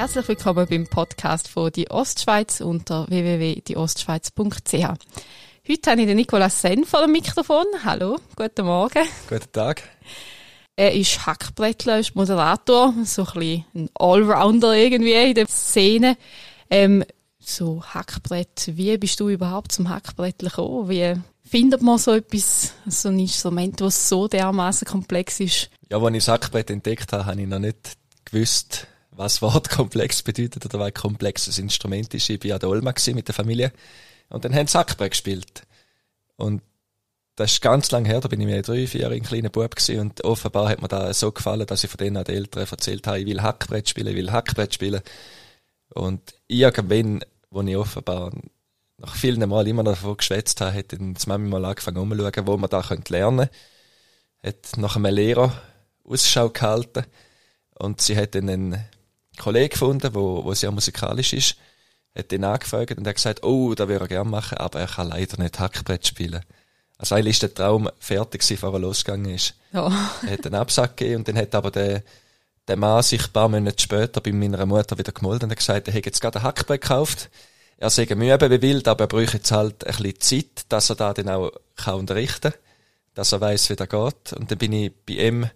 Herzlich willkommen beim Podcast von Die Ostschweiz unter www.dieostschweiz.ch. Heute habe ich den Nicolas Senn vor dem Mikrofon. Hallo, guten Morgen. Guten Tag. Er ist Hackbrettler, ist Moderator, so ein bisschen ein Allrounder irgendwie in der Szene. Ähm, so Hackbrett, wie bist du überhaupt zum Hackbrettler gekommen? Wie findet man so etwas, so ein Instrument, das so dermaßen komplex ist? Ja, als ich das Hackbrett entdeckt habe, habe ich noch nicht gewusst, was Wort komplex bedeutet oder was komplexes Instrument ist. Ich war an der Olma mit der Familie und dann haben sie Hackbrett gespielt. Und das ist ganz lang her, da bin ich mir drei, vier ein kleiner Bub gewesen und offenbar hat mir da so gefallen, dass ich von denen an den Eltern erzählt habe, ich will Hackbrett spielen, ich will Hackbrett spielen. Und irgendwann, wo ich offenbar nach vielen Mal immer noch davon geschwätzt habe, hat dann die Mami mal angefangen umzuschauen, wo man da lernen könnte. Hat nach einem Lehrer Ausschau gehalten und sie hat dann einen Kollegen gefunden, wo, wo sehr musikalisch ist, hat ihn angefragt und hat gesagt, oh, da würde er gerne machen, aber er kann leider nicht Hackbrett spielen. Also eigentlich ist der Traum fertig gewesen, bevor er losgegangen ist. Ja. Er hat einen Absack gegeben und dann hat aber der, der Mann sich ein paar Monate später bei meiner Mutter wieder gemeldet und hat gesagt, er hätte jetzt gerade ein Hackbrett gekauft. Er sei müde wie wild, aber er bräuchte jetzt halt ein bisschen Zeit, dass er da dann auch kann unterrichten kann, dass er weiß, wie das geht. Und dann bin ich bei ihm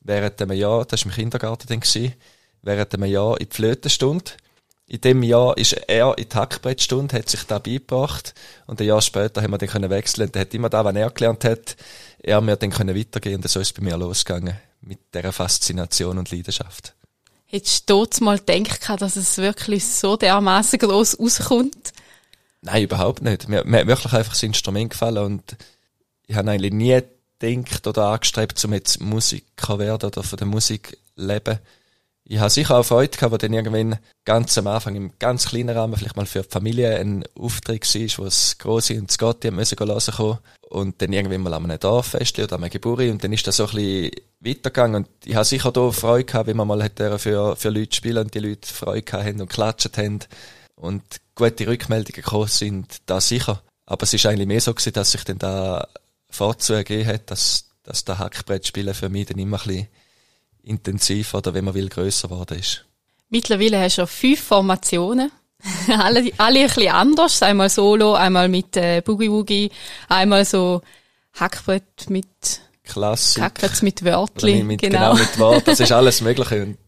während einem Jahr, das war im Kindergarten dann, gewesen, während einem Jahr in die Flötenstunde. In dem Jahr ist er in die Hackbrettstunde, hat sich da beigebracht. Und ein Jahr später haben wir dann können wechseln. Und er hat immer da, was er gelernt hat, er mir dann können weitergehen. Und so ist es bei mir losgegangen. Mit dieser Faszination und Leidenschaft. Hättest du dort mal gedacht, dass es wirklich so dermaßen gross rauskommt? Nein, überhaupt nicht. Mir, mir hat wirklich einfach das Instrument gefallen und ich habe eigentlich nie gedacht oder angestrebt, um jetzt Musiker werden oder von der Musik leben ich habe sicher auch Freude gehabt, wo dann irgendwann ganz am Anfang im ganz kleinen Rahmen vielleicht mal für die Familie ein Auftritt war, wo es Grosse und Scotty haben müssen kommen. Und dann irgendwann mal an einem Dorffest oder an einer Geburt. Und dann ist das so ein bisschen weitergegangen. Und ich habe sicher da Freude gehabt, wie man mal hat für, für Leute spielen und die Leute Freude gehabt haben und klatscht haben. Und gute Rückmeldungen gekommen sind, da sicher. Aber es ist eigentlich mehr so gewesen, dass sich dann da Vorzug ergeben hat, dass, dass der Hackbrettspielen für mich dann immer ein bisschen intensiv oder wenn man will, grösser geworden ist. Mittlerweile hast du fünf Formationen. alle, alle ein bisschen anders. Einmal solo, einmal mit äh, Boogie Woogie, einmal so Hackbrett mit Klassik. Hackbrett mit Wörtli. Mit, genau. genau, mit Wort. Das ist alles Mögliche. Und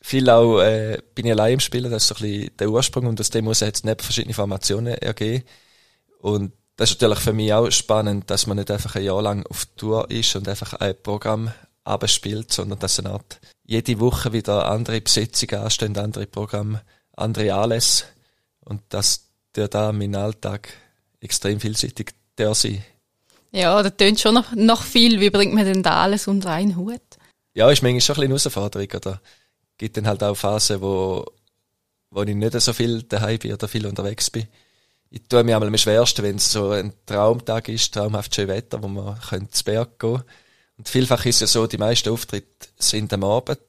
viel auch äh, bin ich allein im Spielen. Das ist so ein bisschen der Ursprung. Und aus dem muss jetzt nicht verschiedene Formationen ergeben. Und das ist natürlich für mich auch spannend, dass man nicht einfach ein Jahr lang auf Tour ist und einfach ein Programm abspielt, sondern dass eine Art jede Woche wieder andere Besetzungen anstehen, andere Programme, andere Anlässe und dass der da mein Alltag extrem vielseitig der sein. Ja, das tönt schon noch, noch viel. Wie bringt man denn da alles unter einen Hut? Ja, ist manchmal schon ein bisschen eine Herausforderung, oder? Gibt dann halt auch Phasen, wo, wo ich nicht so viel daheim bin oder viel unterwegs bin. Ich tue mir einmal am schwersten, wenn es so ein Traumtag ist, traumhaft schön Wetter, wo man ins Berg gehen könnte und vielfach ist ja so, die meisten Auftritte sind am Abend,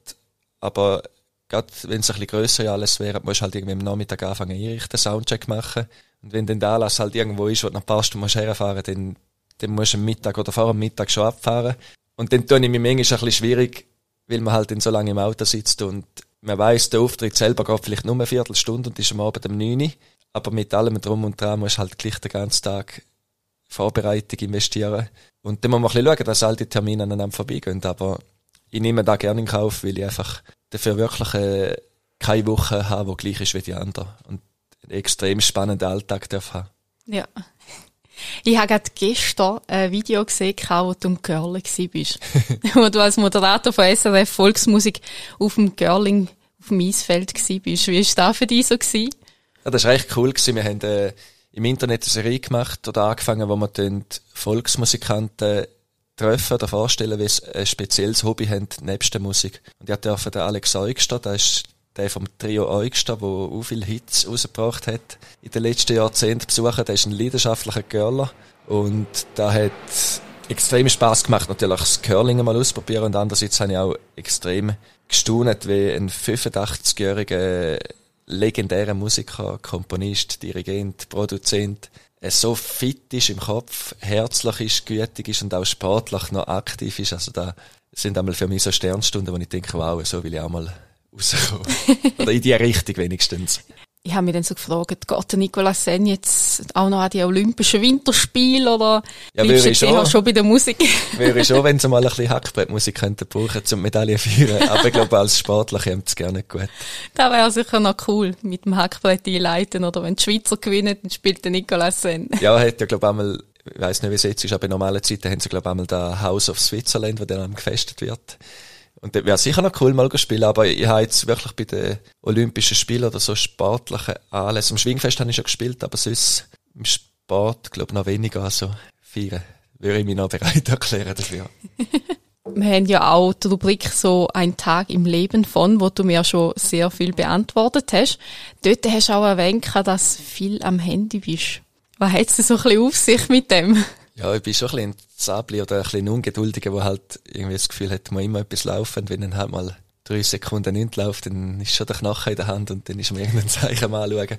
aber gerade wenn es ein bisschen grösser alles wäre, musst du halt irgendwie am Nachmittag anfangen einrichten, Soundcheck machen. Und wenn dann der Anlass halt irgendwo ist, wo du nach ein paar Stunden herfahren musst, dann, dann musst du am Mittag oder vor dem Mittag schon abfahren. Und dann tue ich mir manchmal ein bisschen schwierig, weil man halt dann so lange im Auto sitzt und man weiss, der Auftritt selber geht vielleicht nur eine Viertelstunde und ist am Abend um 9 Uhr. Aber mit allem drum und dran musst du halt gleich den ganzen Tag Vorbereitung investieren. Und dann muss man ein bisschen schauen, dass all die Termine aneinander vorbeigehen. Aber ich nehme da gerne in Kauf, weil ich einfach dafür wirklich äh, keine Woche habe, die gleich ist wie die andere. Und einen extrem spannenden Alltag darf haben. Ja. Ich habe gerade gestern ein Video gesehen, wo du im Girling warst. wo du als Moderator von SRF Volksmusik auf dem Girling, auf dem Eisfeld warst. Wie war das für dich so? Gewesen? Ja, das war echt cool. Gewesen. Wir haben äh, im Internet eine Serie gemacht oder angefangen, wo wir Volksmusikanten treffen oder vorstellen, wie sie ein spezielles Hobby haben, nebst der Musik. Und ich durfte den Alex Eugster, der ist der vom Trio Eugster, der auch viele Hits rausgebracht hat, in den letzten Jahrzehnten besuchen. Der ist ein leidenschaftlicher Girler und da hat extrem Spaß gemacht, natürlich das Curling mal ausprobieren und andererseits habe ich auch extrem gestaunet, wie ein 85-jähriger legendärer Musiker, Komponist, Dirigent, Produzent, so fit ist im Kopf, herzlich ist, gütig ist und auch sportlich noch aktiv ist. Also da sind einmal für mich so Sternstunden, wo ich denke, wow, so will ich auch mal rauskommen. Oder in die Richtung wenigstens ich habe mich dann so gefragt, geht der Nicolas Sen jetzt auch noch an die Olympischen Winterspiele oder ja, bleibst du schon, schon bei der Musik? wäre schon, wenn sie mal ein bisschen Hackbrettmusik könnten brauchen zum Medaillen feiern. Aber ich glaube, als Sportler kommt es gerne gut. Das wäre sicher noch cool, mit dem Hackbrett einleiten oder wenn die Schweizer gewinnen, dann spielt der Nicolas Sen. Ja, hat ja, glaube ich, einmal, ich weiss nicht, wie es jetzt ist, aber in normalen Zeiten haben sie, glaube ich, einmal da House of Switzerland, wo dann gefestet wird. Und das wäre sicher noch cool mal spielen, aber ich habe jetzt wirklich bei den Olympischen Spielen oder so sportlichen Anlässen, am Schwingfest habe ich schon gespielt, aber sonst im Sport, glaube ich, noch weniger, also feiern würde ich mich noch bereit erklären dafür. Wir haben ja auch die Rubrik so ein Tag im Leben von, wo du mir schon sehr viel beantwortet hast. Dort hast du auch erwähnt, dass du viel am Handy bist. Was hat es so ein bisschen auf sich mit dem? Ja, ich bin schon ein bisschen ein Zabli oder ein bisschen Ungeduldiger, der halt irgendwie das Gefühl hat, man immer etwas laufen. Und wenn dann halt mal drei Sekunden nicht läuft, dann ist schon der Knochen in der Hand und dann ist man irgendein Zeichen mal anschauen.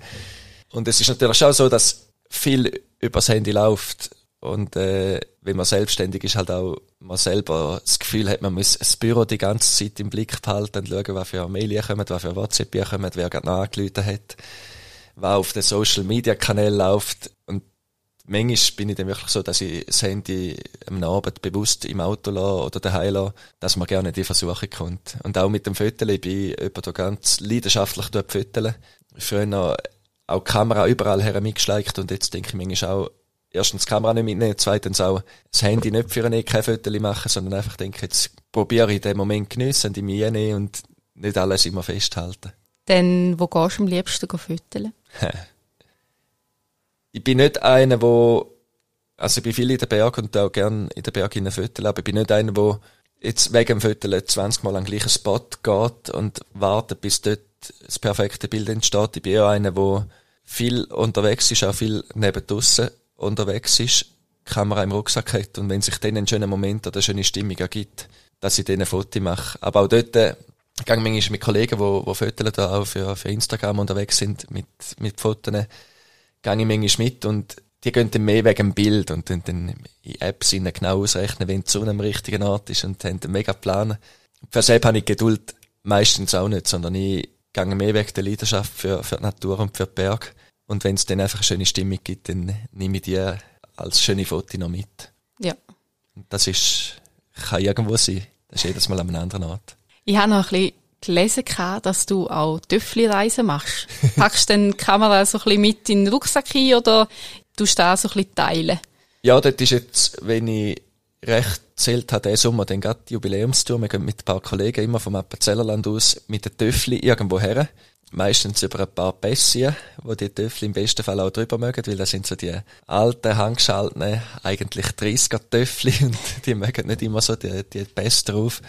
Und es ist natürlich schon so, dass viel übers Handy läuft. Und äh, wenn man selbstständig ist, halt auch man selber das Gefühl hat, man muss das Büro die ganze Zeit im Blick behalten und schauen, was für Mail kommen, was für WhatsApp kommen, wer gerade angerufen hat, was auf den Social Media Kanälen läuft. Und manchmal bin ich dann wirklich so, dass ich das Handy am Abend bewusst im Auto lasse oder daheim lasse, dass man gerne die Versuche kommt. Und auch mit dem Foteln, ich bin jemand, der ganz leidenschaftlich foteln. Früher auch die Kamera überall her mitgeschleicht und jetzt denke ich manchmal auch, erstens die Kamera nicht mitnehmen, zweitens auch das Handy nicht für eine kein Foto machen, sondern einfach denke, jetzt probiere ich den Moment geniessen und in mich nehmen und nicht alles immer festhalten. Dann, wo gehst du am liebsten foteln? ich bin nicht einer, wo, also ich bin viel in den Berg und auch gern in den Berg in Viertel, aber ich bin nicht einer, wo jetzt wegen dem Viertel 20 Mal an den gleichen Spot geht und wartet, bis dort das perfekte Bild entsteht. Ich bin eher einer, wo viel unterwegs ist, auch viel neben draussen unterwegs ist, Kamera im Rucksack hat und wenn sich dann ein schöner Moment oder eine schöne Stimmung ergibt, dass ich dann ein Foto mache. Aber auch dort, äh, gehe manchmal mit Kollegen, die, die Fotos da auch für, für Instagram unterwegs sind, mit, mit Fotos, gehe ich manchmal mit und die gehen dann mehr wegen dem Bild und dann, dann in Apps ihnen genau ausrechnen, wenn die Sonne am richtigen Ort ist und haben einen mega Plan. Für selbst habe ich Geduld meistens auch nicht, sondern ich gehe mehr wegen der Leidenschaft für, für die Natur und für den Berg. Und wenn es dann einfach eine schöne Stimmung gibt, dann nehme ich die als schöne Foto noch mit. Ja. Und das ist, kann irgendwo sein. Das ist jedes Mal an einem anderen Ort. Ich habe noch ein bisschen gelesen, dass du auch Töffli-Reisen machst. Packst du dann die Kamera so ein bisschen mit in den Rucksack ein oder tust du da so ein bisschen teilen? Ja, das ist jetzt, wenn ich recht zählt habe, diesen Sommer dann gerade die Jubiläumstour. Wir gehen mit ein paar Kollegen immer vom Appenzellerland aus mit den Töffli irgendwo her. Meistens über ein paar Pässchen, wo die Töffli im besten Fall auch drüber mögen, weil das sind so die alten, handgeschalteten, eigentlich 30er Töffli und die mögen nicht immer so die, die Pässe drauf.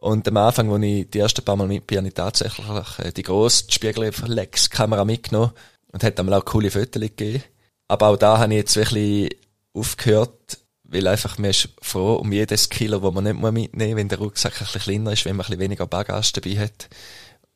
Und am Anfang, als ich die ersten paar Mal mit bin, habe ich tatsächlich äh, die grosse Spiegelreflex-Kamera mitgenommen und hat einmal auch coole Fotos gegeben. Aber auch da habe ich jetzt wirklich aufgehört, weil einfach man ist froh um jedes Kilo, das man nicht mitnehmen muss, wenn der Rucksack ein bisschen kleiner ist, wenn man ein bisschen weniger Bagage dabei hat.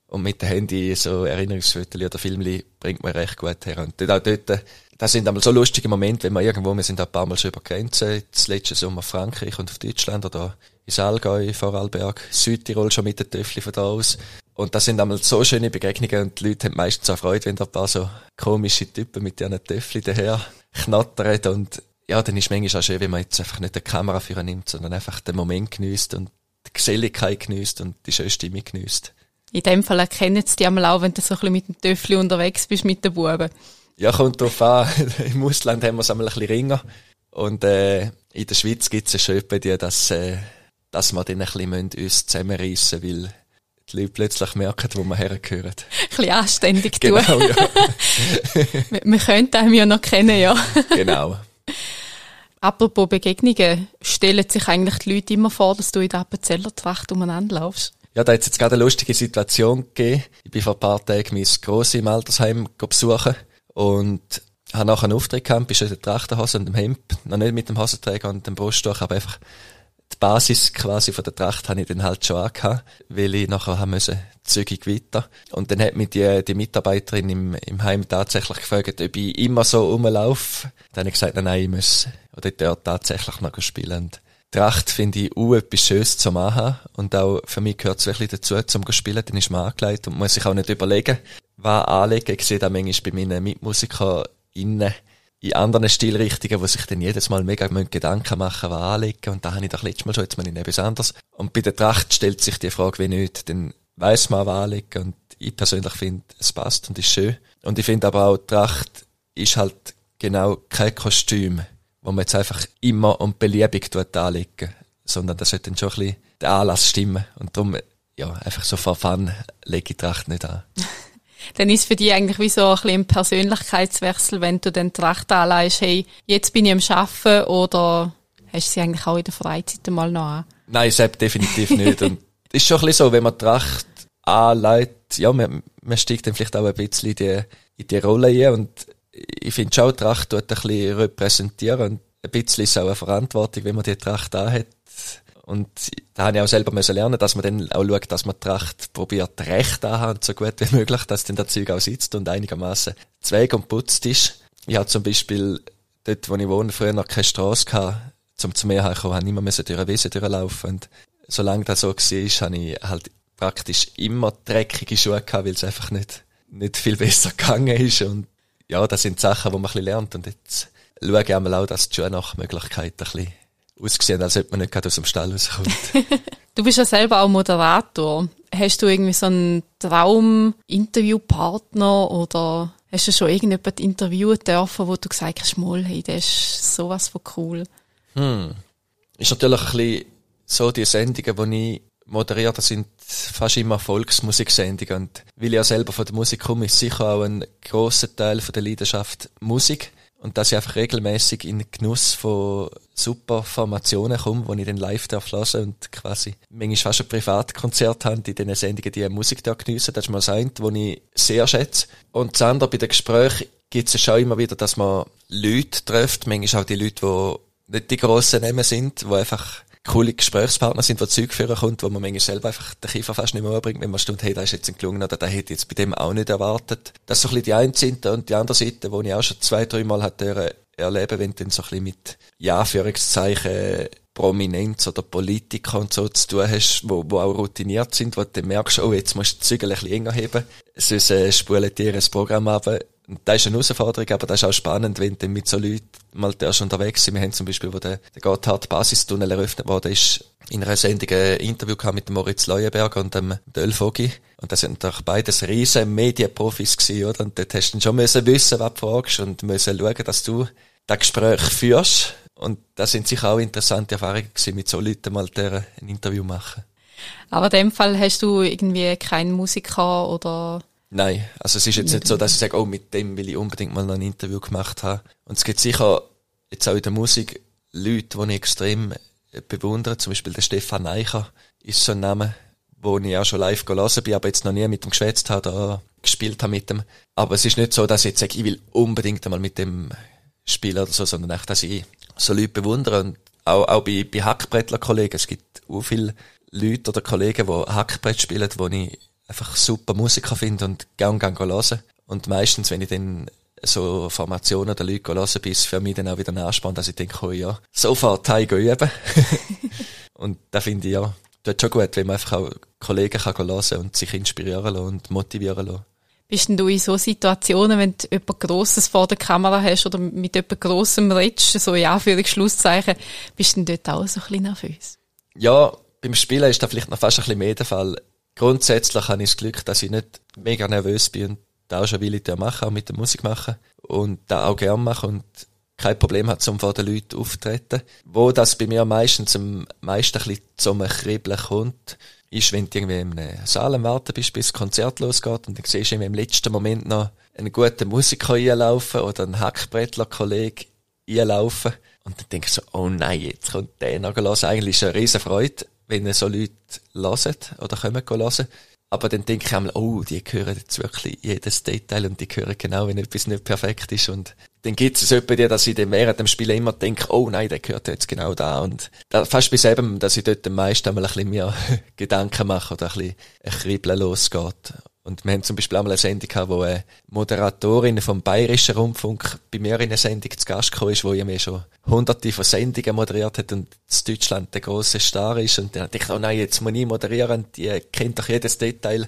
Und mit dem Handy so Erinnerungsfotos oder Filmli bringt man recht gut her. Und auch dort, das sind einmal so lustige Momente, wenn man irgendwo, wir sind ein paar Mal schon über Grenzen, das letzte Sommer Frankreich und auf Deutschland oder ins Allgäu, Vorarlberg, Südtirol schon mit den Töffli von da aus. Und das sind einmal so schöne Begegnungen und die Leute haben meistens auch Freude, wenn da ein paar so komische Typen mit diesen Töffli daher knattern und ja, dann ist es manchmal auch schön, wenn man jetzt einfach nicht die Kamera für nimmt, sondern einfach den Moment genießt und die Geselligkeit genießt und die schöne Stimmung genießt. In dem Fall erkennen sie dich einmal auch, wenn du so ein bisschen mit dem Töffli unterwegs bist mit den Buben. Ja, kommt drauf an. Im Ausland haben wir es einmal ein bisschen ringer. Und äh, in der Schweiz gibt es schön bei dir, dass äh, dass wir dann ein bisschen uns zusammenreissen müssen, weil die Leute plötzlich merken, wo wir hergehören. Ein bisschen anständig genau, tun. Ja. wir, wir könnten ihn ja noch kennen, ja. genau. Apropos Begegnungen, stellen sich eigentlich die Leute immer vor, dass du in der Appenzeller Tracht umeinander laufst? Ja, da hat es jetzt gerade eine lustige Situation gegeben. Ich bin vor ein paar Tagen mein Grossi im Altersheim besuchen und habe nachher einen Auftritt gehabt, bist in der Trachtenhose und dem Hemd, noch nicht mit dem Hosenträger und dem Brusttuch, aber einfach die Basis quasi von der Tracht habe ich dann halt schon angehabt, weil ich nachher haben müssen zügig weiter. Und dann hat mich die, die Mitarbeiterin im, im Heim tatsächlich gefragt, ob ich immer so rumlaufe. Dann habe ich gesagt, nein, nein, ich muss oder dort tatsächlich noch spielen. Und Tracht finde ich auch etwas Schönes zu machen. Und auch für mich gehört es wirklich dazu, zum zu spielen. Dann ist man angelegt und muss sich auch nicht überlegen, was anlegen. Ich sehe da manchmal bei meinen Mitmusikern innen in anderen Stilrichtungen, wo sich dann jedes Mal mega Gedanken machen, was anlegen. Und da habe ich doch letztes Mal schon, jetzt mal in etwas anderes. Und bei der Tracht stellt sich die Frage wie nicht. Dann weiss man, was anlegen. Und ich persönlich finde, es passt und ist schön. Und ich finde aber auch, Tracht ist halt genau kein Kostüm, wo man jetzt einfach immer und beliebig tut anlegen. Sondern das sollte dann schon ein bisschen der Anlass stimmen. Und darum, ja, einfach so vor Fun lege ich Tracht nicht an. dann ist für dich eigentlich wie so ein bisschen ein Persönlichkeitswechsel, wenn du dann die Tracht anlegst, hey, jetzt bin ich am Arbeiten oder hast du sie eigentlich auch in der Freizeit mal noch an? Nein, selbst definitiv nicht. Und ist schon ein bisschen so, wenn man die Tracht anlegt, ja, man, man steigt dann vielleicht auch ein bisschen in die, in die Rolle ein und ich finde schon, die Tracht tut ein bisschen repräsentieren und ein bisschen ist auch eine Verantwortung, wenn man die Tracht anhat und da habe ich auch selber müssen lernen, dass man dann auch schaut, dass man die Tracht probiert recht anhaben, so gut wie möglich, dass dann der Zeug auch sitzt und einigermaßen zweig und putzt ist. Ich hatte zum Beispiel dort, wo ich wohne, früher noch keine Strasse gehabt, zum zu mir herkommen, habe ich immer müssen durch eine Wiese durchlaufen. Und solange das so war, habe ich halt praktisch immer dreckige Schuhe gehabt, weil es einfach nicht, nicht viel besser gegangen ist. Und ja, das sind Sachen, die man ein bisschen lernt. Und jetzt schaue ich auch, dass die Schuhe nach Möglichkeit ein bisschen ausgesehen, als ob man nicht gerade aus dem Stall rauskommt. du bist ja selber auch Moderator. Hast du irgendwie so einen Traum-Interviewpartner oder hast du schon irgendjemand interviewen dürfen, wo du gesagt hast, mal, hey, das ist sowas von cool? Hm. Ist natürlich ein bisschen so die Sendungen, die ich moderiere, das sind fast immer Volksmusiksendungen. Und weil ich ja selber von der Musik komme, ist sicher auch ein grosser Teil von der Leidenschaft Musik. Und dass ich einfach regelmäßig in den Genuss von super Formationen komme, wo ich dann live darf hören und quasi manchmal fast ein Privatkonzert habe, in diesen Sendungen die Musik da geniessen. Das ist mal das eine, was ich sehr schätze. Und das andere, bei den Gesprächen gibt es schon immer wieder, dass man Leute trifft, manchmal auch die Leute, die nicht die grossen Namen sind, die einfach coole Gesprächspartner sind, die Zeug führen kommt, wo man manchmal selber einfach den Kiefer fast nicht mehr umbringt, wenn man stimmt, hey, da ist jetzt ein gelungen oder da hätte ich jetzt bei dem auch nicht erwartet. Das so ein bisschen die eine Seite und die andere Seite, wo ich auch schon zwei, drei Mal hatte erleben, wenn du dann so ein bisschen mit, ja, Führungszeichen, Prominenz oder Politiker und so zu tun hast, wo, wo auch routiniert sind, wo du dann merkst, oh, jetzt musst du die Zügel ein bisschen enger heben, sonst äh, spulen dir ein Programm ab das ist eine Herausforderung, aber das ist auch spannend, wenn du mit so Leuten mal erst unterwegs sind. Wir haben zum Beispiel, wo der, der Gotthard Basistunnel eröffnet wurde, ist in einer Sendung ein Interview gehabt mit Moritz Leuenberger und dem Döll Vogi. Und das sind doch beides riesen Medienprofis gewesen, oder? Und dort hast du schon müssen wissen, was du fragst und müssen schauen, dass du das Gespräch führst. Und das sind sicher auch interessante Erfahrungen gewesen, mit so Leuten mal ein Interview machen. Aber in dem Fall hast du irgendwie keinen Musiker oder Nein, also es ist jetzt nicht so, dass ich sage, oh, mit dem will ich unbedingt mal noch ein Interview gemacht haben. Und es gibt sicher jetzt auch in der Musik Leute, die ich extrem bewundere. Zum Beispiel der Stefan Eicher ist so ein Name, wo ich auch schon live gelesen bin, aber jetzt noch nie mit ihm geschwätzt habe oder gespielt habe mit dem. Aber es ist nicht so, dass ich jetzt sage, ich will unbedingt einmal mit dem spielen oder so, sondern echt, dass ich so Leute bewundere. Und auch, auch bei, bei Hackbrettler-Kollegen. Es gibt auch viele Leute oder Kollegen, die Hackbrett spielen, wo ich einfach super Musiker finde und gern gern hören. Und meistens, wenn ich dann so Formationen der Leute hören, bin es für mich dann auch wieder ein Ansporn, dass ich denke, oh ja, sofort heim üben. und da finde ich ja, tut schon gut, wenn man einfach auch Kollegen kann hören und sich inspirieren lassen und motivieren lassen. Bist denn du in so Situationen, wenn du jemand Grosses vor der Kamera hast oder mit jemand Grossem redest, so in Anführungszeichen, bist du denn dort auch so ein bisschen nervös? Ja, beim Spielen ist da vielleicht noch fast ein bisschen mehr der Fall grundsätzlich habe ich das Glück, dass ich nicht mega nervös bin und da auch schon will ich machen, auch mit der Musik machen und da auch gern machen und kein Problem hat, um vor den Leuten aufzutreten. Wo das bei mir meistens am meisten ein bisschen zum Kribbeln kommt, ist, wenn du irgendwie in einem Saal am Warten bist, bis das Konzert losgeht und dann siehst du im letzten Moment noch einen guten Musiker einlaufen oder einen Hackbrettler-Kollege einlaufen und dann denkst du so, oh nein, jetzt kommt der noch los. Eigentlich ist es eine riesen Freude, wenn so Leute hören oder kommen hören. Aber dann denke ich einmal, oh, die hören jetzt wirklich jedes Detail und die hören genau, wenn etwas nicht perfekt ist. Und dann gibt es etwa dir, dass ich dann während dem Spiel immer denke, oh nein, der gehört jetzt genau da. Und fast bis eben, dass ich dort am meisten einmal ein bisschen mehr Gedanken mache oder ein bisschen ein Kribbeln losgeht. Und wir haben zum Beispiel auch mal eine Sendung gehabt, wo eine Moderatorin vom Bayerischen Rundfunk bei mir in einer Sendung zu Gast gekommen ist, wo ja mir schon hunderte von Sendungen moderiert hat und in Deutschland der große Star ist. Und dann dachte ich, oh nein, jetzt muss ich moderieren, die kennt doch jedes Detail.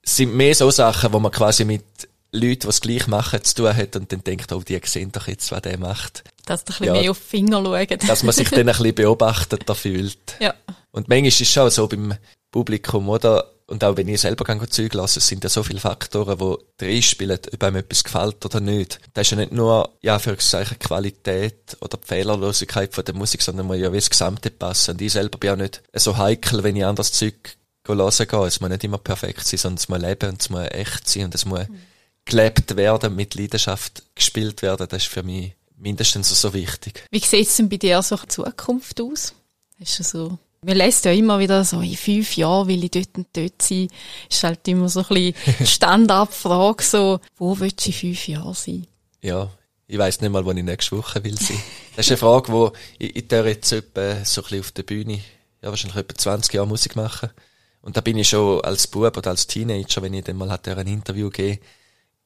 Es sind mehr so Sachen, wo man quasi mit Leuten, die es gleich machen, zu tun hat und dann denkt, oh, die sehen doch jetzt, was der macht. Dass du ein bisschen ja, mehr auf die Finger schauen. dass man sich dann ein bisschen beobachtet fühlt. Ja. Und manchmal ist es schon so beim Publikum, oder? Und auch wenn ich selber Zeug lasse, sind ja so viele Faktoren, die reinspielen, ob einem etwas gefällt oder nicht. Das ist ja nicht nur, ja, für Qualität oder die Fehlerlosigkeit von der Musik, sondern muss ja wie das Gesamte passen. Und ich selber bin ja nicht so heikel, wenn ich anderes Zeug hören gehe. Es muss nicht immer perfekt sein, sondern es muss leben und es muss echt sein und es muss mhm gelebt werden, mit Leidenschaft gespielt werden, das ist für mich mindestens so wichtig. Wie sieht es denn bei dir so in Zukunft aus? Hast du so man lässt ja immer wieder so, in fünf Jahren will ich dort und dort sein. Ist halt immer so ein bisschen Stand-up-Frage, so, wo willst du in fünf Jahren sein? Ja, ich weiss nicht mal, wo ich nächste Woche will sein. Das ist eine Frage, wo ich, ich jetzt etwa so ein bisschen auf der Bühne, ja, wahrscheinlich etwa 20 Jahre Musik machen. Und da bin ich schon als Bub oder als Teenager, wenn ich dann mal hatte ein Interview gegeben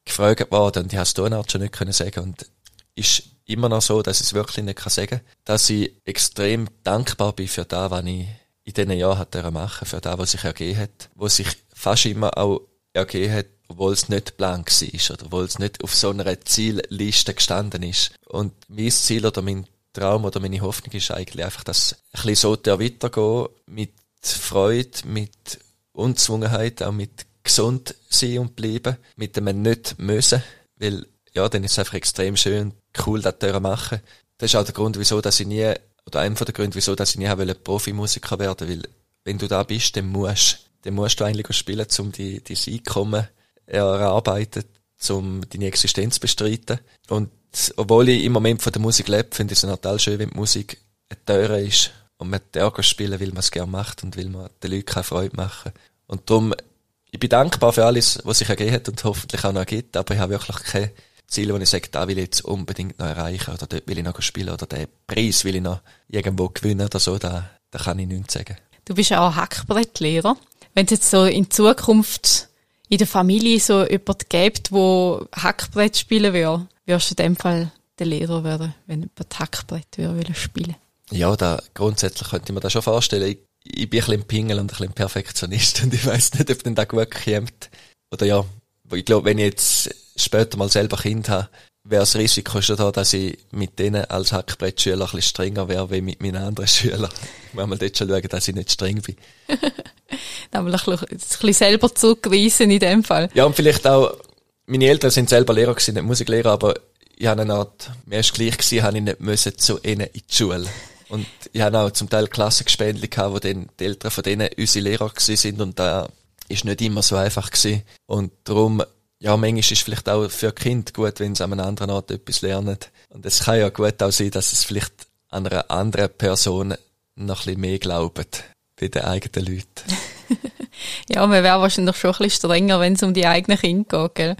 gefragt worden und ich habe es Tonart schon nicht können sagen und ist immer noch so, dass ich es wirklich nicht kann sagen dass ich extrem dankbar bin für das, was ich in diesen Jahren hat machen für das, was sich ergeben hat, was sich fast immer auch ergeben hat, obwohl es nicht blank war oder obwohl es nicht auf so einer Zielliste gestanden ist. Und mein Ziel oder mein Traum oder meine Hoffnung ist eigentlich einfach, dass ein bisschen so weitergehen mit Freude, mit Unzwungenheit, auch mit gesund sein und bleiben, mit dem nicht müssen, weil, ja, dann ist es einfach extrem schön, cool, das zu machen. Das ist auch der Grund, wieso, dass ich nie, oder einer der Gründe, wieso, dass ich nie wollte Profimusiker werden, weil, wenn du da bist, dann musst, dann musst du eigentlich spielen, um die, die Einkommen erarbeiten, um deine Existenz bestreiten. Und, obwohl ich im Moment von der Musik lebe, finde ich es total schön, wenn die Musik eine Teure ist und man da spielen, weil man es gerne macht und will man den Leuten keine Freude machen. Und darum ich bin dankbar für alles, was sich ergeben hat und hoffentlich auch noch ergibt, aber ich habe wirklich keine Ziele, wo ich sage, da will ich jetzt unbedingt noch erreichen oder dort will ich noch spielen oder den Preis will ich noch irgendwo gewinnen oder so, da, da kann ich nichts sagen. Du bist ja auch Hackbrettlehrer. Wenn es jetzt so in Zukunft in der Familie so jemand gibt, wo Hackbrett spielen will, wirst du in dem Fall der Lehrer werden, wenn jemand Hackbrett will spielen Ja, da, grundsätzlich könnte ich mir das schon vorstellen. Ich ich bin ein bisschen Pingel und ein bisschen Perfektionist und ich weiß nicht, ob denn da gut kommt. Oder ja, ich glaube, wenn ich jetzt später mal selber Kind habe, wäre das Risiko schon da, dass ich mit denen als Hackbrettschüler ein bisschen strenger wäre, wie mit meinen anderen Schülern. Ich muss mal dort schon schauen, dass ich nicht streng bin. Aber ein bisschen selber zurückweisen in dem Fall. Ja, und vielleicht auch, meine Eltern sind selber Lehrer gewesen, nicht Musiklehrer, aber ich habe eine Art, mir ist gleich gewesen, habe ich nicht müssen zu ihnen in die Schule. Und ich habe auch zum Teil Klassengespändli gehabt, wo dann die Eltern von denen unsere Lehrer gewesen sind und da ist nicht immer so einfach gewesen. Und darum, ja, manchmal ist es vielleicht auch für Kind gut, wenn sie an einer anderen Art etwas lernen. Und es kann ja gut auch sein, dass es vielleicht an einer anderen Person noch ein bisschen mehr glauben, bei den eigenen Leuten. ja, man wäre wahrscheinlich schon ein bisschen strenger, wenn es um die eigenen Kinder geht, gell?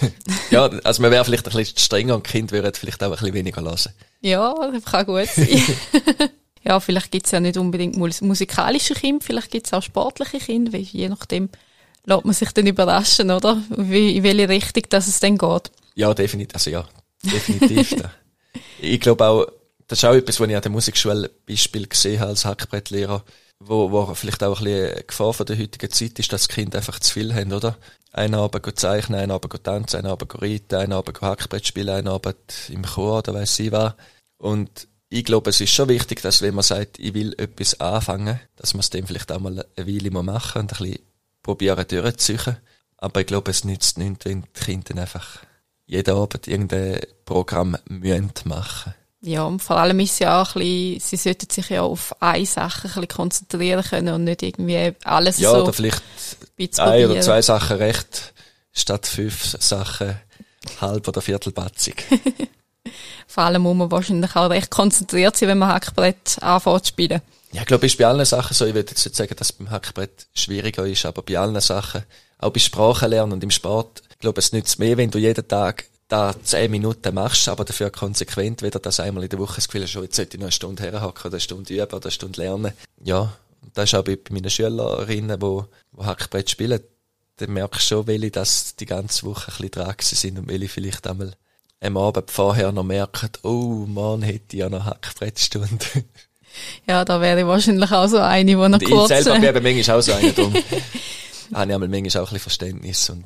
ja, also man wäre vielleicht ein bisschen strenger und die Kinder würden vielleicht auch ein bisschen weniger lassen. Ja, das kann gut sein. ja, vielleicht gibt's ja nicht unbedingt musikalische Kinder, vielleicht gibt's auch sportliche Kinder, je nachdem lässt man sich dann überraschen, oder? Wie, in welche Richtung dass es dann geht. Ja, definitiv, also ja, definitiv. ich glaube auch, das ist auch etwas, was ich an der Musikschule Beispiel gesehen habe als Hackbrettlehrer, wo, wo vielleicht auch ein bisschen eine Gefahr von der heutigen Zeit ist, dass die Kinder einfach zu viel haben, oder? Einer Abend zeichnen, einer Abend tanzen, einer Abend reiten, einer Abend Hackbrett spielen, einer Abend im Chor oder weiss ich was. Und ich glaube, es ist schon wichtig, dass wenn man sagt, ich will etwas anfangen, dass man es dann vielleicht auch mal eine Weile machen und ein bisschen probieren durchzuziehen. Aber ich glaube, es nützt nichts, wenn die Kinder einfach jeden Abend irgendein Programm müssen machen ja, und vor allem ist es ja auch ein bisschen, sie sollten sich ja auf eine Sache ein bisschen konzentrieren können und nicht irgendwie alles ja, so. Ja, oder vielleicht ein oder zwei Sachen recht, statt fünf Sachen halb oder viertelbatzig. vor allem muss man wahrscheinlich auch recht konzentriert sein, wenn man Hackbrett anfängt zu spielen. Ja, ich glaube, ist bei allen Sachen so. Ich würde jetzt nicht sagen, dass es beim Hackbrett schwieriger ist, aber bei allen Sachen, auch bei Sprachenlernen und im Sport, ich glaube, es nützt mehr, wenn du jeden Tag da zehn Minuten machst, aber dafür konsequent wieder das einmal in der Woche das Gefühl hast, oh, jetzt sollte ich noch eine Stunde herhacken, oder eine Stunde üben, oder eine Stunde lernen. Ja, das ist auch bei meinen Schülerinnen, die, die Hackbrett spielen, dann merkst du schon, welche das die ganze Woche ein bisschen dran sind und welche vielleicht einmal am Abend vorher noch merken, oh Mann, hätte ich ja noch Hackbrettstunde. Ja, da wäre ich wahrscheinlich auch so eine, die noch ich kurz... selber bin manchmal auch so eine, darum habe ich manchmal auch ein bisschen Verständnis und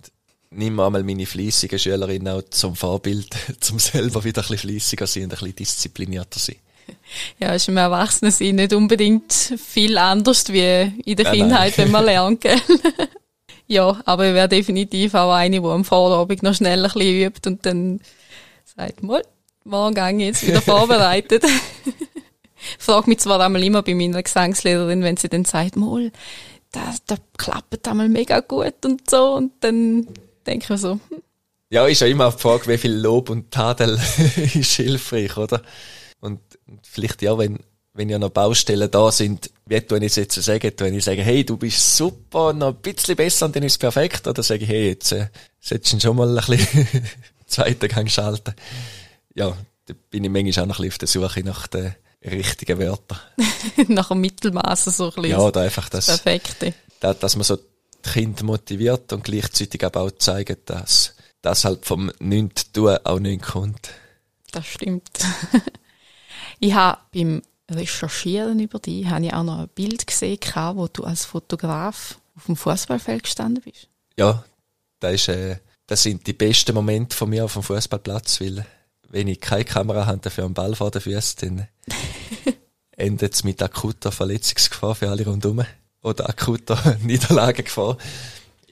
nimm einmal meine fleissigen Schülerinnen auch zum Vorbild, zum selber wieder ein bisschen fleissiger sein und ein bisschen disziplinierter sein. Ja, ist im Erwachsenensein nicht unbedingt viel anders wie in der Kindheit, wenn man lernt, gell? ja, aber ich wäre definitiv auch eine, die am Vorabend noch schnell ein bisschen übt und dann sagt, mal, morgen gehe ich jetzt wieder vorbereitet. Frag mich zwar einmal immer bei meiner Gesangslehrerin, wenn sie dann sagt, mal, da, da klappt einmal mega gut und so und dann denke ich so, hm, Ja, ist ja immer die Frage, wie viel Lob und Tadel ist hilfreich, oder? Und vielleicht ja, wenn, wenn ja noch Baustellen da sind, wie tue ich es jetzt sagen? Wenn ich sage, hey, du bist super, noch ein bisschen besser und dann ist es perfekt, oder sage ich, hey, jetzt äh, solltest du schon mal ein bisschen zweiten Gang schalten. Ja, da bin ich manchmal auch noch ein bisschen auf der Suche nach den richtigen Wörtern. nach dem Mittelmaß so ein bisschen Ja, oder einfach das, das Perfekte. da- dass man so die Kinder motiviert und gleichzeitig aber auch zeigt, dass das halt vom nichts tun auch nichts kommt. Das stimmt. ich habe beim Recherchieren über dich habe ich auch noch ein Bild gesehen, wo du als Fotograf auf dem Fußballfeld gestanden bist. Ja, das, ist, äh, das sind die besten Momente von mir auf dem Fußballplatz, weil wenn ich keine Kamera habe dafür einen Ball vor den Füßen, dann endet es mit akuter Verletzungsgefahr für alle rundherum oder akuter Niederlagengefahr.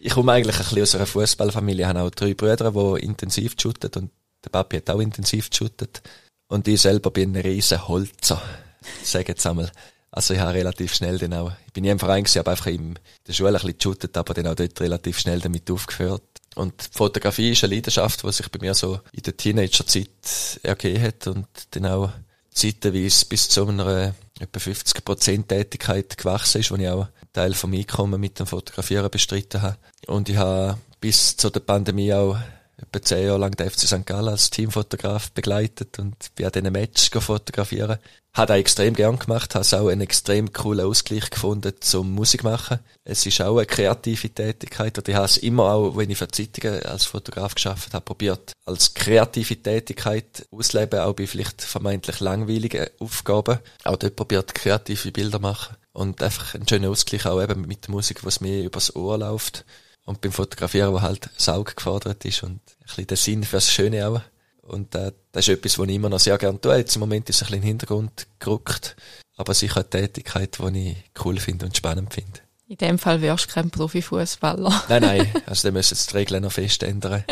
Ich komme eigentlich ein bisschen aus einer Fußballfamilie, ich habe auch drei Brüder, die intensiv shooten und der Papi hat auch intensiv geshootet. Und ich selber bin ein riesen Holzer, sage jetzt einmal. Also ich habe relativ schnell dann auch, ich bin nie im Verein gewesen, habe einfach in der Schule ein bisschen geshootet, aber dann auch dort relativ schnell damit aufgehört. Und Fotografie ist eine Leidenschaft, die sich bei mir so in der Teenagerzeit ergeben hat und dann auch zeitweise bis zu einer etwa 50% Tätigkeit gewachsen ist, wo ich auch einen Teil vom Einkommen mit dem Fotografieren bestritten habe. Und ich habe bis zu der Pandemie auch etwa zehn Jahre lang den FC St. Gallen als Teamfotograf begleitet und bin an diesen Matches fotografieren. Hat auch extrem gern gemacht, habe auch einen extrem coolen Ausgleich gefunden zum Musik machen. Es ist auch eine kreative Tätigkeit und ich habe es immer auch, wenn ich für Zeitungen als Fotograf geschafft habe, probiert, als kreative Tätigkeit ausleben, auch bei vielleicht vermeintlich langweiligen Aufgaben. Auch dort probiert, kreative Bilder machen und einfach einen schönen Ausgleich auch eben mit der Musik, was mir übers Ohr läuft. Und beim Fotografieren, wo halt das Auge gefordert ist und ein bisschen der Sinn fürs Schöne auch. Und äh, das ist etwas, was ich immer noch sehr gerne tue. Jetzt im Moment ist es ein bisschen in den Hintergrund gerückt. Aber sicher eine Tätigkeit, die ich cool finde und spannend finde. In dem Fall wärst du kein Profifußballer. Nein, nein, also da müssen jetzt die Regeln noch fest ändern.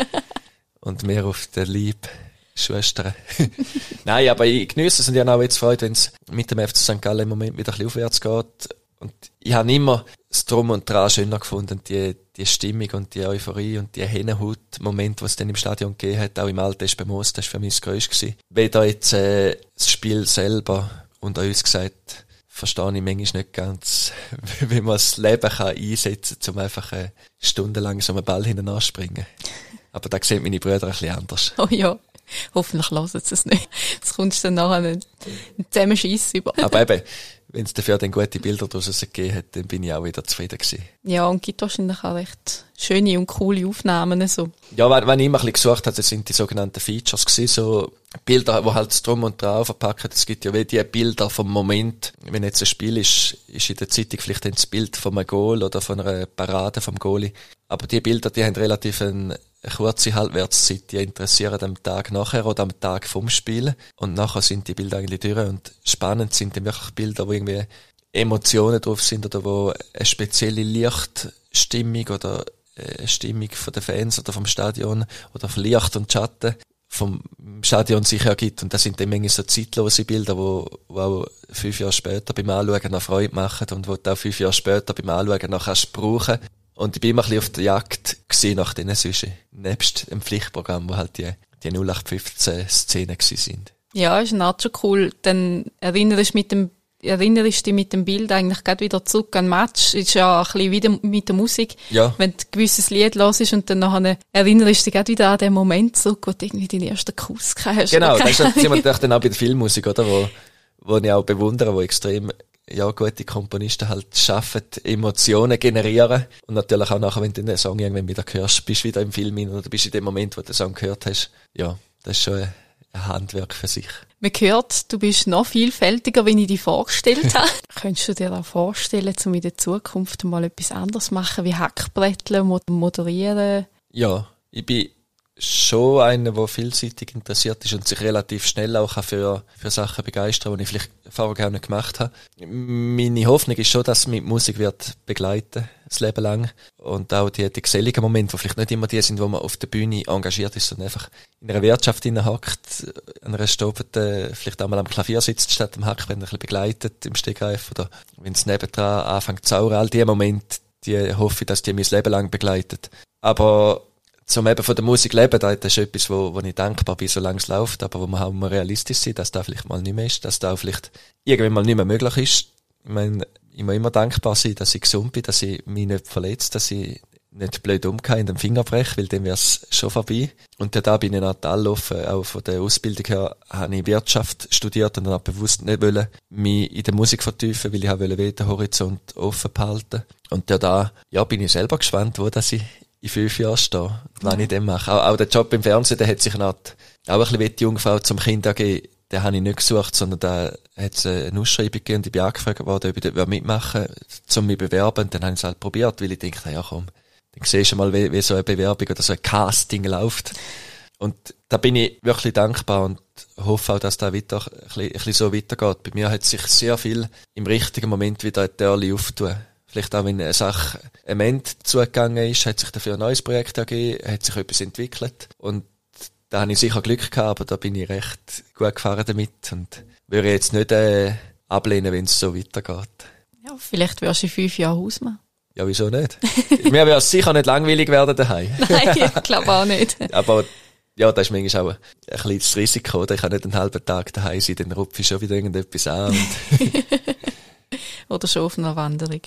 Und mehr auf der Lieb Schwestern. nein, aber ich genieße es und ich habe auch jetzt Freude, wenn es mit dem FC St. Gallen im Moment wieder ein bisschen aufwärts geht. Und ich habe immer das Drum und Dran schöner gefunden, die, die Stimmung und die Euphorie und die Hennenhaut-Momente, was es dann im Stadion gegeben hat, auch im Alten ist bei Moos, das war für mich das Größte. Weder jetzt äh, das Spiel selber und uns gesagt, verstehe ich manchmal nicht ganz, wie man das Leben kann einsetzen kann, um einfach äh, stundenlang so einen Ball hinten anspringen. Aber da sehen meine Brüder ein bisschen anders. Oh ja. Hoffentlich hören sie es nicht. Jetzt kommst du dann nachher einen Zusammenschiss über. Aber eben, wenn es dafür dann gute Bilder daraus gegeben hat, dann bin ich auch wieder zufrieden gewesen. Ja, und gibt wahrscheinlich auch recht schöne und coole Aufnahmen, so. Ja, wenn, wenn ich immer ein bisschen gesucht habe, das sind die sogenannten Features gewesen, so Bilder, wo halt Drum und Dran verpacken. Es gibt ja wie die Bilder vom Moment. Wenn jetzt ein Spiel ist, ist in der Zeitung vielleicht das Bild von einem Goal oder von einer Parade vom Goalie. Aber die Bilder, die haben relativ eine, eine kurze Halbwertszeit. Die interessieren am Tag nachher oder am Tag vom Spiel. Und nachher sind die Bilder eigentlich durch. Und spannend sind dann wirklich Bilder, wo irgendwie Emotionen drauf sind oder wo eine spezielle Lichtstimmung oder äh, eine Stimmung von den Fans oder vom Stadion oder von Licht und Schatten vom Stadion sich ergibt. Und das sind dann manchmal so zeitlose Bilder, wo, wo auch fünf Jahre später beim Anschauen noch Freude machen und wo du auch fünf Jahre später beim Anschauen noch kannst brauchen. Und ich bin immer ein bisschen auf der Jagd nach diesen Süschen. Nebst dem Pflichtprogramm, wo halt die, die 0815 Szenen sind. Ja, ist auch schon cool. Dann erinnerst du mit dem erinnerst dich mit dem Bild eigentlich gerade wieder zurück an den Match. Ist ja ein bisschen wieder mit der Musik. Ja. Wenn du ein gewisses Lied hörst und dann nachher erinnerst du dich gerade wieder an den Moment zurück, wo du irgendwie deinen ersten Kuss hast. Genau, das ist keine natürlich dann auch bei der Filmmusik, oder? Wo, wo ich auch bewundere, wo extrem ja, gute Komponisten halt schaffen, Emotionen generieren. Und natürlich auch nachher, wenn du den Song irgendwann wieder hörst, bist du wieder im Film hin oder bist in dem Moment, wo du den Song gehört hast. Ja, das ist schon ein, Handwerk für sich. Man hört, du bist noch vielfältiger, wie ich dich vorgestellt habe. Könntest du dir auch vorstellen, um in der Zukunft mal etwas anderes machen, wie Hackbretteln, moderieren? Ja, ich bin schon einer, der vielseitig interessiert ist und sich relativ schnell auch für, für Sachen begeistern, die ich vielleicht vorher gar nicht gemacht habe. Meine Hoffnung ist schon, dass mich Musik wird begleiten, das Leben lang. Und auch die, die geselligen Momente, die vielleicht nicht immer die sind, wo man auf der Bühne engagiert ist, sondern einfach in einer Wirtschaft hockt, an einer Stobete, vielleicht einmal am Klavier sitzt, statt am Hackband ein bisschen begleitet im Stegreif oder wenn es nebendran anfängt zu sauren. All diese Momente, die hoffe ich, dass die mein Leben lang begleitet. Aber zum eben von der Musik leben, das ist etwas, wo, wo ich dankbar bin, solange es läuft, aber wo man auch mal realistisch sein, dass da vielleicht mal nicht mehr ist, dass da vielleicht irgendwann mal nicht mehr möglich ist. Ich meine, ich muss immer dankbar sein, dass ich gesund bin, dass ich mich nicht verletzt, dass ich nicht blöd umgehe in den Finger breche, weil dann wäre es schon vorbei. Und da bin ich nach Tallhofen, auch von der Ausbildung her, habe ich Wirtschaft studiert und dann bewusst nicht wollen, mich in der Musik vertiefen, weil ich auch wollte den Horizont offen behalten. Und da, ja, bin ich selber gespannt, wo das ich in fünf Jahren stehen, wenn ich den mache. Auch, auch der Job im Fernsehen, der hat sich noch, auch ein bisschen wie die Jungfrau zum Kind angeben, den habe ich nicht gesucht, sondern da hat es eine Ausschreibung gegeben und ich bin angefragt worden, ob ich dort mitmachen will, um mich zu bewerben. Und dann habe ich es halt probiert, weil ich dachte, ja komm, dann siehst du mal, wie, wie so eine Bewerbung oder so ein Casting läuft. Und da bin ich wirklich dankbar und hoffe auch, dass da weiter, ein bisschen, ein bisschen so weitergeht. Bei mir hat sich sehr viel im richtigen Moment wieder ein Türchen auftun vielleicht auch wenn eine Sache am Ende zugegangen ist, hat sich dafür ein neues Projekt ergeben, hat sich etwas entwickelt und da habe ich sicher Glück gehabt, aber da bin ich recht gut gefahren damit und würde jetzt nicht äh, ablehnen, wenn es so weitergeht. Ja, vielleicht wirst du in fünf Jahren Hausmann. Ja, wieso nicht? Mir wäre es sicher nicht langweilig werden daheim. Nein, ich glaube auch nicht. aber ja, das ist manchmal auch ein, ein kleines Risiko. Oder? Ich kann nicht einen halben Tag daheim sein, dann rupfe ich schon wieder irgendetwas an. Oder schon auf einer Wanderung.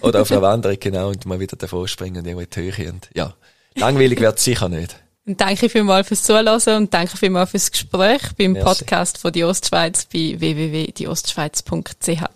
Oder auf einer Wanderung, genau, und mal wieder davor springen und irgendwo in die Höhe. Und, ja, langweilig wird es sicher nicht. Und danke vielmals fürs Zuhören und danke vielmals fürs Gespräch beim Merci. Podcast von die Ostschweiz bei www.dieostschweiz.ch.